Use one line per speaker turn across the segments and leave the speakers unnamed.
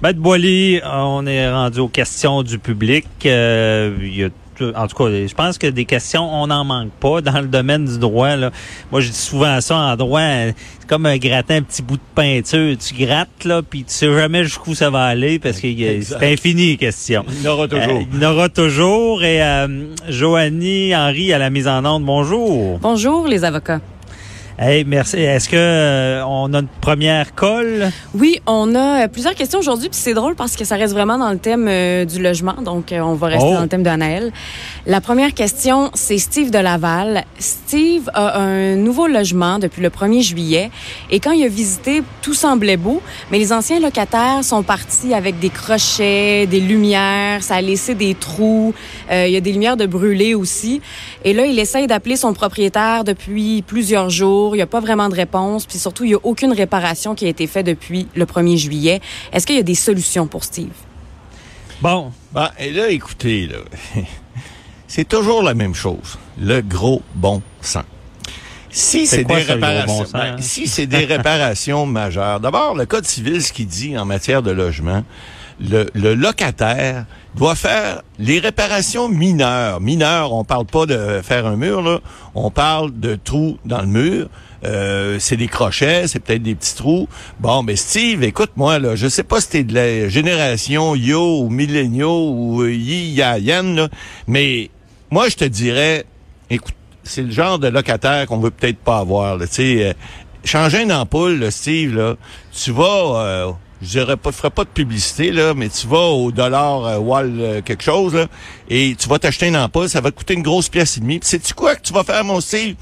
Maître Boily, on est rendu aux questions du public. Euh, il y a en tout cas, je pense que des questions, on n'en manque pas dans le domaine du droit. Là. Moi, je dis souvent ça en droit, c'est comme un gratin, un petit bout de peinture. Tu grattes, là, puis tu sais jamais jusqu'où ça va aller parce que c'est infini les questions.
Il y en aura toujours.
Euh, il y en aura toujours. Et euh, Joanie Henry à la mise en onde, bonjour.
Bonjour les avocats.
Hey, merci. Est-ce que euh, on a une première colle?
Oui, on a euh, plusieurs questions aujourd'hui, puis c'est drôle parce que ça reste vraiment dans le thème euh, du logement, donc on va rester oh. dans le thème d'Anaël. La première question, c'est Steve de Laval. Steve a un nouveau logement depuis le 1er juillet, et quand il a visité, tout semblait beau, mais les anciens locataires sont partis avec des crochets, des lumières, ça a laissé des trous, il y a des lumières de brûler aussi. Et là, il essaye d'appeler son propriétaire depuis plusieurs jours il n'y a pas vraiment de réponse, puis surtout, il n'y a aucune réparation qui a été faite depuis le 1er juillet. Est-ce qu'il y a des solutions pour Steve?
Bon. Ben, et là, écoutez, là, c'est toujours la même chose. Le gros bon sens. Si c'est des réparations, ben, si c'est des réparations majeures. D'abord, le code civil, ce qu'il dit en matière de logement, le, le, locataire doit faire les réparations mineures. Mineures, on parle pas de faire un mur, là. On parle de trous dans le mur. Euh, c'est des crochets, c'est peut-être des petits trous. Bon, mais Steve, écoute-moi, là, je sais pas si t'es de la génération Yo ou Millenniaux ou euh, Yi Ya là, mais moi, je te dirais, écoute, c'est le genre de locataire qu'on veut peut-être pas avoir, tu sais. Euh, changer une ampoule, Steve, là, tu vas... Euh, je dirais pas, ferai pas de publicité, là, mais tu vas au dollar euh, wall euh, quelque chose, là, et tu vas t'acheter une ampoule, ça va te coûter une grosse pièce et demie. sais-tu quoi que tu vas faire, mon style?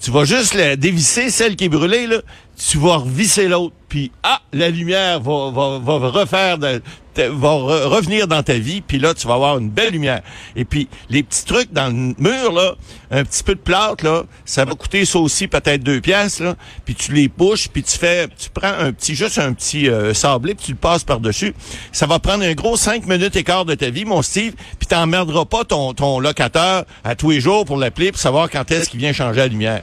Tu vas juste la dévisser, celle qui est brûlée, là, tu vas revisser l'autre, puis ah, la lumière va, va, va refaire, de, va revenir dans ta vie, puis là, tu vas avoir une belle lumière. Et puis, les petits trucs dans le mur, là, un petit peu de plâtre, là, ça va coûter ça aussi peut-être deux pièces, là, puis tu les bouches, puis tu fais, tu prends un petit, juste un petit euh, sablé, puis tu le passes par-dessus. Ça va prendre un gros cinq minutes et quart de ta vie, mon Steve, puis t'emmerderas pas ton, ton locataire à tous les jours pour l'appeler, pour savoir quand est-ce qu'il vient changer la lumière.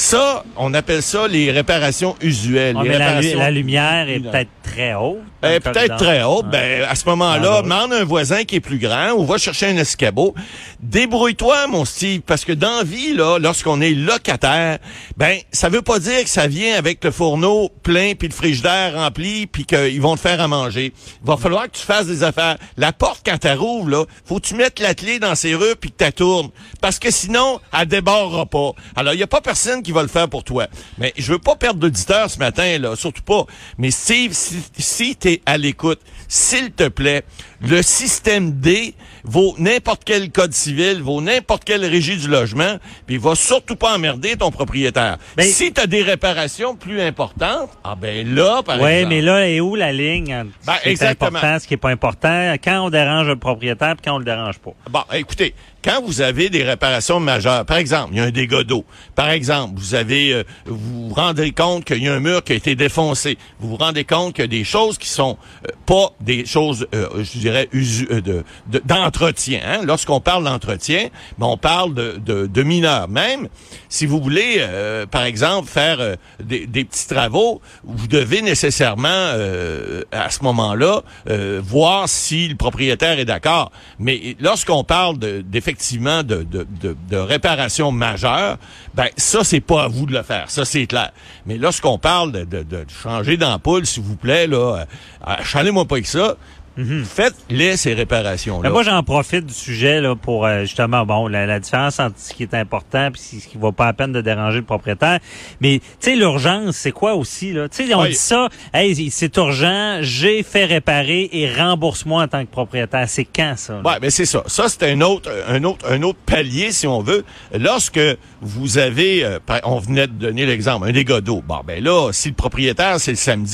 Ça, on appelle ça les réparations usuelles.
La, lumière est peut-être très haute.
Elle est peut-être très haute. Ben, à ce moment-là, ah, demande un voisin qui est plus grand ou va chercher un escabeau. Débrouille-toi, mon Steve, parce que dans vie, là, lorsqu'on est locataire, ben, ça veut pas dire que ça vient avec le fourneau plein puis le frigidaire rempli puis qu'ils vont te faire à manger. Il va falloir que tu fasses des affaires. La porte, quand tu rouvre, là, faut que tu mettes la clé dans ses rues puis que tu tournes. Parce que sinon, elle débordera pas. Alors, il y a pas personne qui va le faire pour toi. Mais je veux pas perdre d'auditeur ce matin, là, surtout pas. Mais Steve, si, si tu es à l'écoute, s'il te plaît, le système D vaut n'importe quel code civil, vaut n'importe quelle régie du logement, puis il va surtout pas emmerder ton propriétaire. Ben, si tu as des réparations plus importantes, ah ben là, par
exemple... Oui, mais là, est où la ligne? Ben, exactement. important, ce qui est pas important, quand on dérange le propriétaire, puis quand on le dérange pas.
Bon, écoutez, quand vous avez des réparations majeures, par exemple, il y a un dégât d'eau, par exemple, vous avez, euh, vous vous rendez compte qu'il y a un mur qui a été défoncé, vous vous rendez compte qu'il y a des choses qui sont euh, pas des choses, euh, je dirais, de hein? Lorsqu'on parle d'entretien, ben, on parle de, mineurs. Même si vous voulez, par exemple, faire des, des, petits travaux, vous devez nécessairement, à ce moment-là, voir si le propriétaire est d'accord. Mais lorsqu'on parle de, effectivement de, réparation majeure, ben ça, c'est pas à vous de le faire. Ça, c'est clair. Mais lorsqu'on parle de, changer d'ampoule, s'il vous plaît, là, euh, chalez-moi pas avec ça. Mhm. Faites-les ces réparations-là.
Moi, j'en profite du sujet là, pour euh, justement bon la, différence entre ce qui est important et ce qui va pas à peine de déranger le propriétaire. Mais tu sais, l'urgence, c'est quoi aussi là? Tu sais, on dit ça, hey, c'est urgent, j'ai fait réparer et rembourse-moi en tant que propriétaire. C'est quand ça
Ouais, mais c'est ça. Ça c'est un autre, un autre, un autre palier si on veut. Lorsque vous avez, euh, on venait de donner l'exemple, un dégât d'eau. Bon, ben là, si le propriétaire c'est le samedi